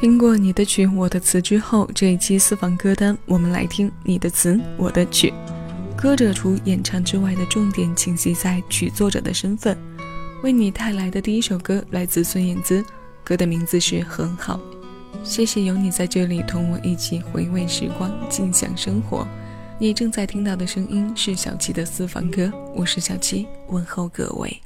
听过你的曲我的词之后，这一期私房歌单，我们来听你的词我的曲。歌者除演唱之外的重点倾斜在曲作者的身份。为你带来的第一首歌来自孙燕姿，歌的名字是《很好》。谢谢有你在这里，同我一起回味时光，尽享生活。你正在听到的声音是小七的私房歌，我是小七，问候各位。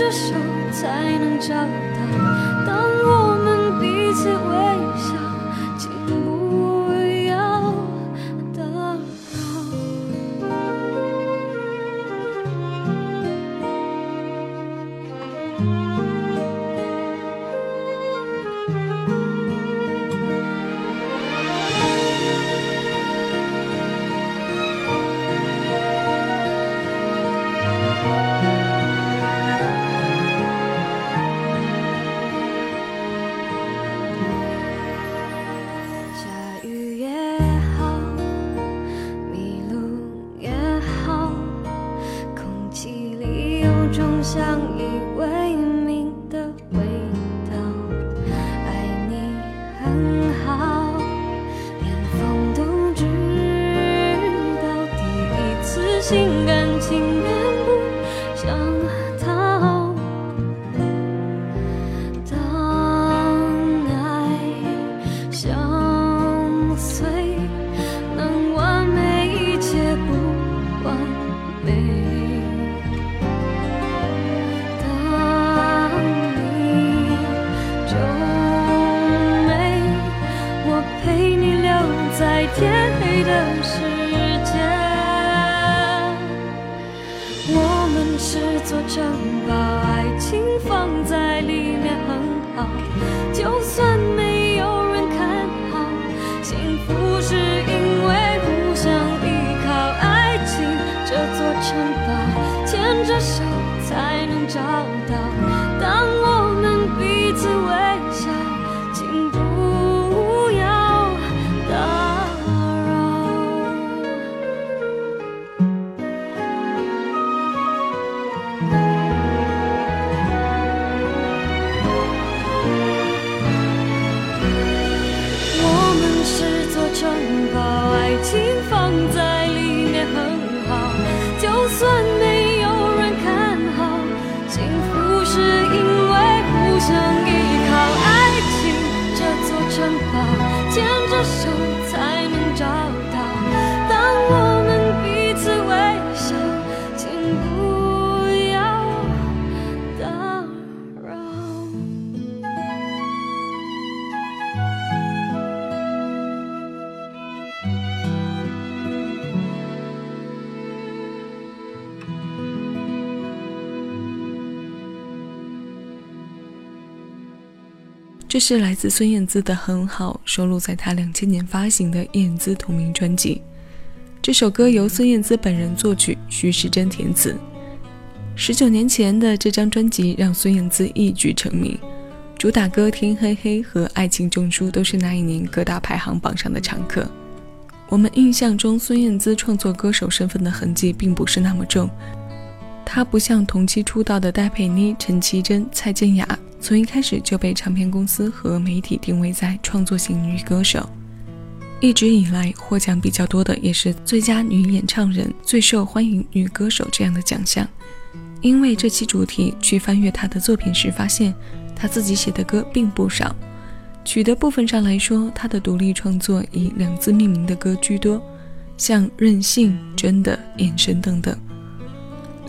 着手才能找到终相依偎。Ch 尽这是来自孙燕姿的《很好》，收录在她两千年发行的燕姿同名专辑。这首歌由孙燕姿本人作曲，徐时珍填词。十九年前的这张专辑让孙燕姿一举成名，主打歌《天黑黑》和《爱情证书》都是那一年各大排行榜上的常客。我们印象中，孙燕姿创作歌手身份的痕迹并不是那么重。她不像同期出道的戴佩妮、陈绮贞、蔡健雅，从一开始就被唱片公司和媒体定位在创作型女歌手。一直以来获奖比较多的也是最佳女演唱人、最受欢迎女歌手这样的奖项。因为这期主题去翻阅她的作品时，发现她自己写的歌并不少。曲的部分上来说，她的独立创作以两字命名的歌居多，像任性、真的、眼神等等。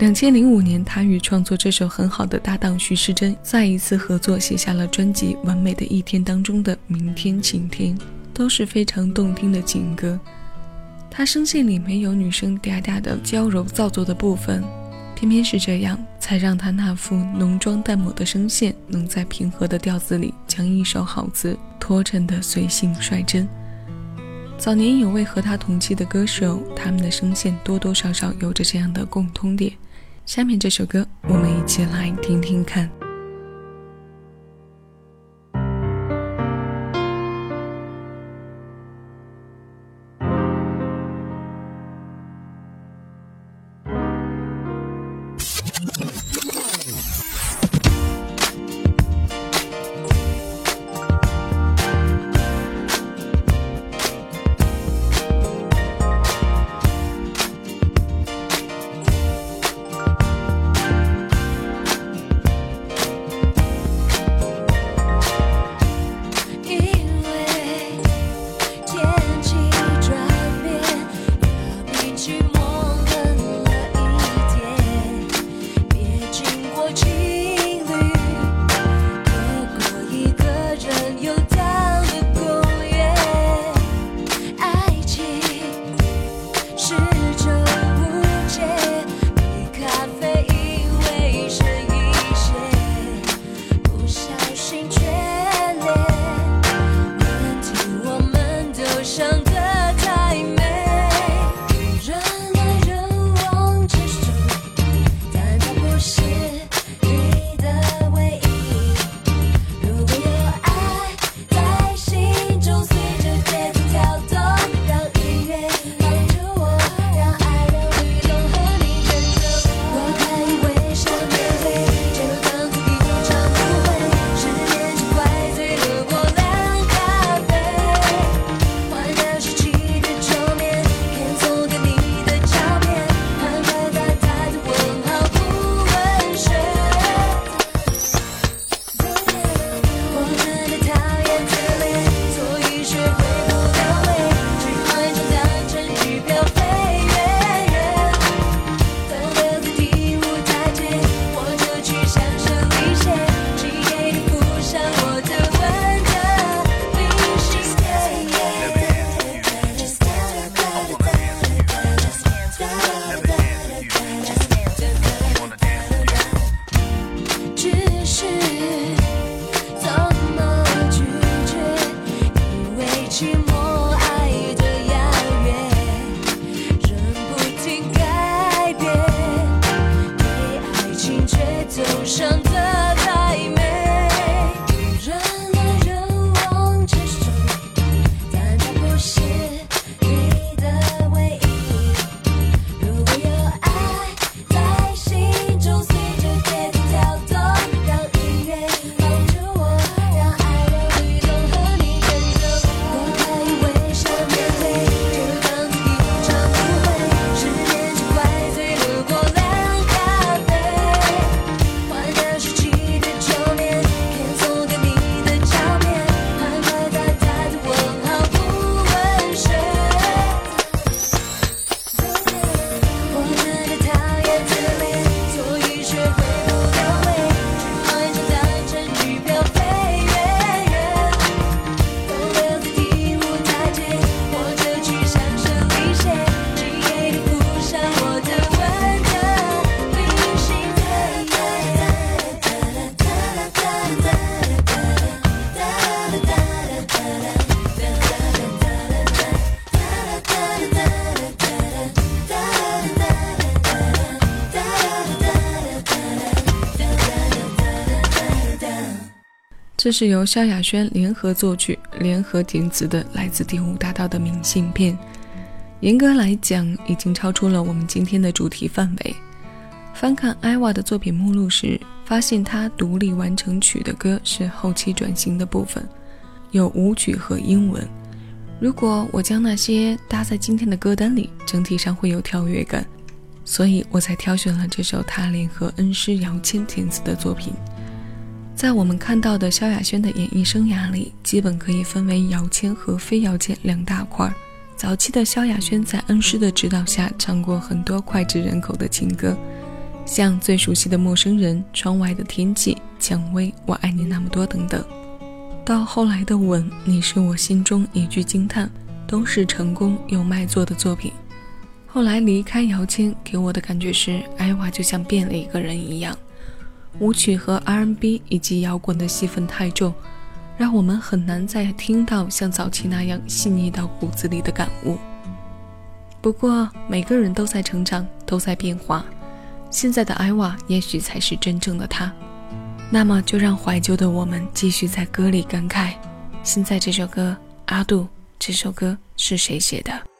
两千零五年，他与创作这首很好的搭档徐世珍再一次合作，写下了专辑《完美的一天》当中的《明天晴天》。都是非常动听的情歌，他声线里没有女生嗲嗲的娇柔造作的部分，偏偏是这样，才让他那副浓妆淡抹的声线，能在平和的调子里将一首好词拖成的随性率真。早年有位和他同期的歌手，他们的声线多多少少有着这样的共通点。下面这首歌，我们一起来听听看。是由萧亚轩联合作曲、联合填词的来自第五大道的明信片。严格来讲，已经超出了我们今天的主题范围。翻看艾娃的作品目录时，发现她独立完成曲的歌是后期转型的部分，有舞曲和英文。如果我将那些搭在今天的歌单里，整体上会有跳跃感，所以我才挑选了这首他联合恩师姚谦填词的作品。在我们看到的萧亚轩的演艺生涯里，基本可以分为姚谦和非姚谦两大块儿。早期的萧亚轩在恩师的指导下，唱过很多脍炙人口的情歌，像最熟悉的《陌生人》《窗外的天气》《蔷薇》《我爱你那么多》等等。到后来的《吻》，你是我心中一句惊叹，都是成功又卖座的作品。后来离开姚谦，给我的感觉是，艾娃就像变了一个人一样。舞曲和 R N B 以及摇滚的戏份太重，让我们很难再听到像早期那样细腻到骨子里的感悟。不过每个人都在成长，都在变化，现在的艾娃也许才是真正的她。那么就让怀旧的我们继续在歌里感慨：现在这首歌，阿杜，这首歌是谁写的？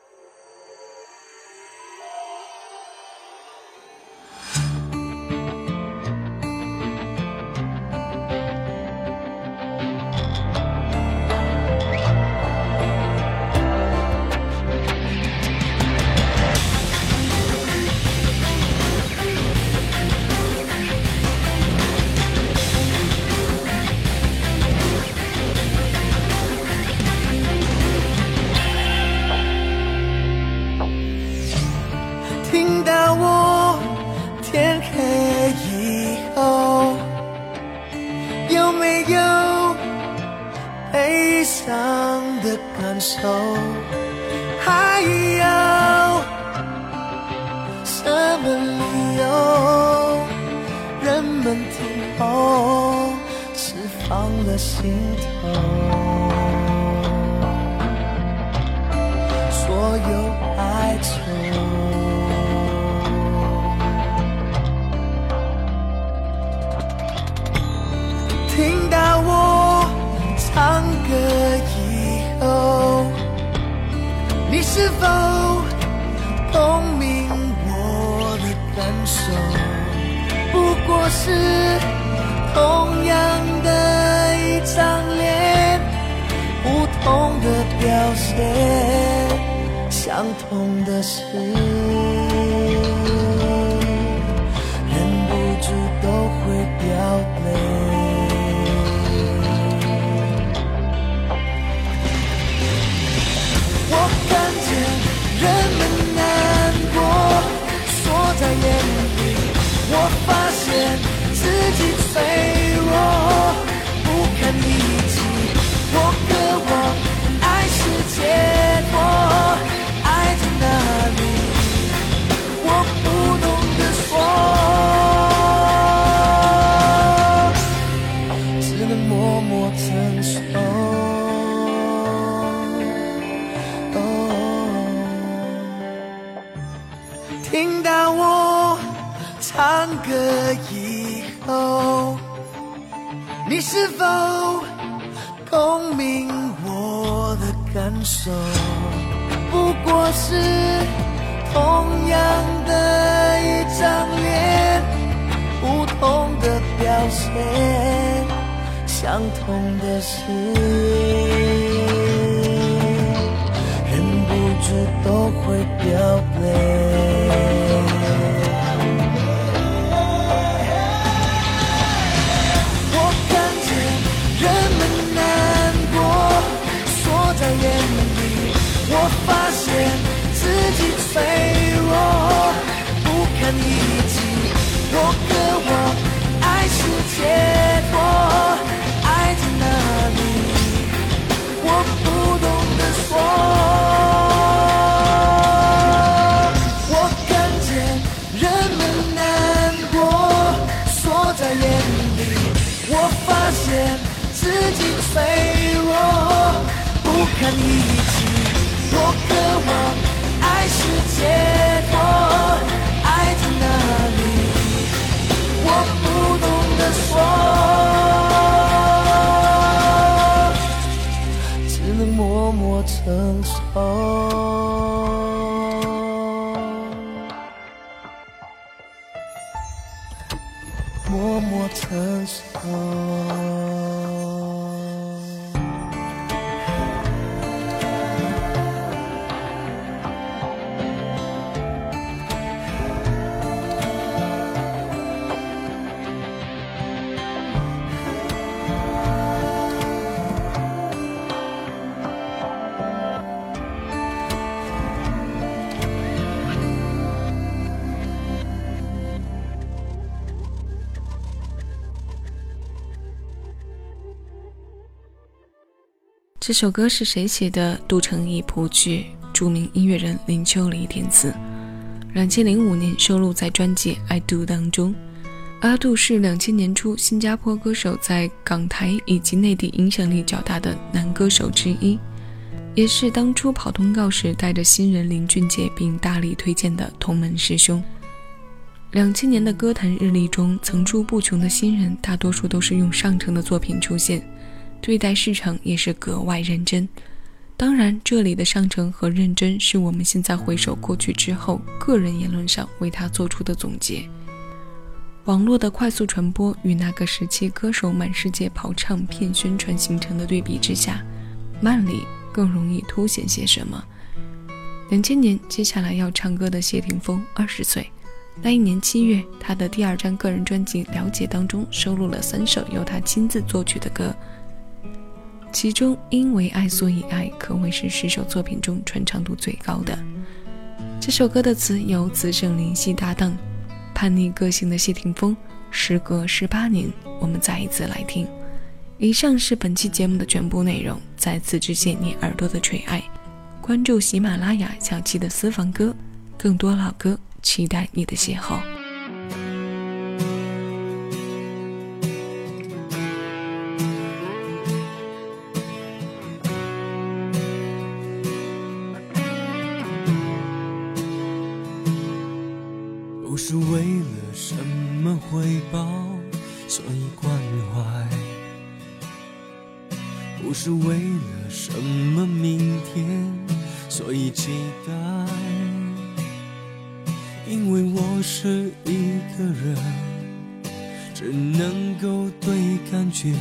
的感受还有什么理由？人们听后释放了心头，所有哀愁。是否懂明我的感受？不过是同样的一张脸，不同的表现，相同的事，我发现自己脆弱，不堪一击。我渴望爱世界都会掉泪。自己脆弱不堪一击我渴望爱是结果爱在哪里我不懂得说只能默默承受默默承受这首歌是谁写的？杜成义谱曲，著名音乐人林秋离填词。两千零五年收录在专辑《I Do》当中。阿杜是两千年初新加坡歌手，在港台以及内地影响力较大的男歌手之一，也是当初跑通告时带着新人林俊杰并大力推荐的同门师兄。两千年的歌坛日历中，层出不穷的新人，大多数都是用上乘的作品出现。对待市场也是格外认真，当然，这里的上乘和认真是我们现在回首过去之后，个人言论上为他做出的总结。网络的快速传播与那个时期歌手满世界跑唱片宣传形成的对比之下，慢里更容易凸显些什么？两千年，接下来要唱歌的谢霆锋二十岁，那一年七月，他的第二张个人专辑《了解》当中收录了三首由他亲自作曲的歌。其中，因为爱所以爱，可谓是十首作品中传唱度最高的。这首歌的词由子胜林夕搭档，叛逆个性的谢霆锋。时隔十八年，我们再一次来听。以上是本期节目的全部内容，再次致谢你耳朵的垂爱。关注喜马拉雅小七的私房歌，更多老歌，期待你的邂逅。么回报，所以关怀；不是为了什么明天，所以期待。因为我是一个人，只能够对感觉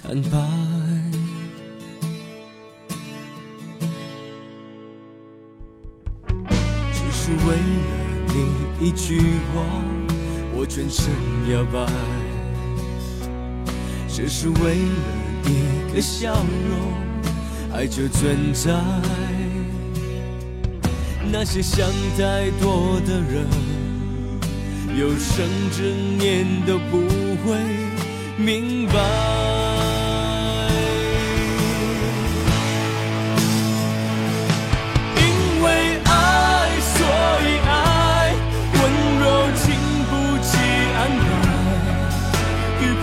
坦白。只是为了。你一句话，我全身摇摆，只是为了一个笑容，爱就存在。那些想太多的人，有生之年都不会明白。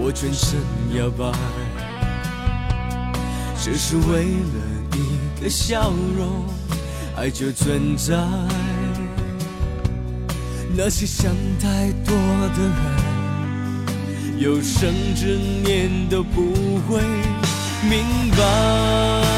我全身摇摆，只是为了一个笑容，爱就存在。那些想太多的人，有生之年都不会明白。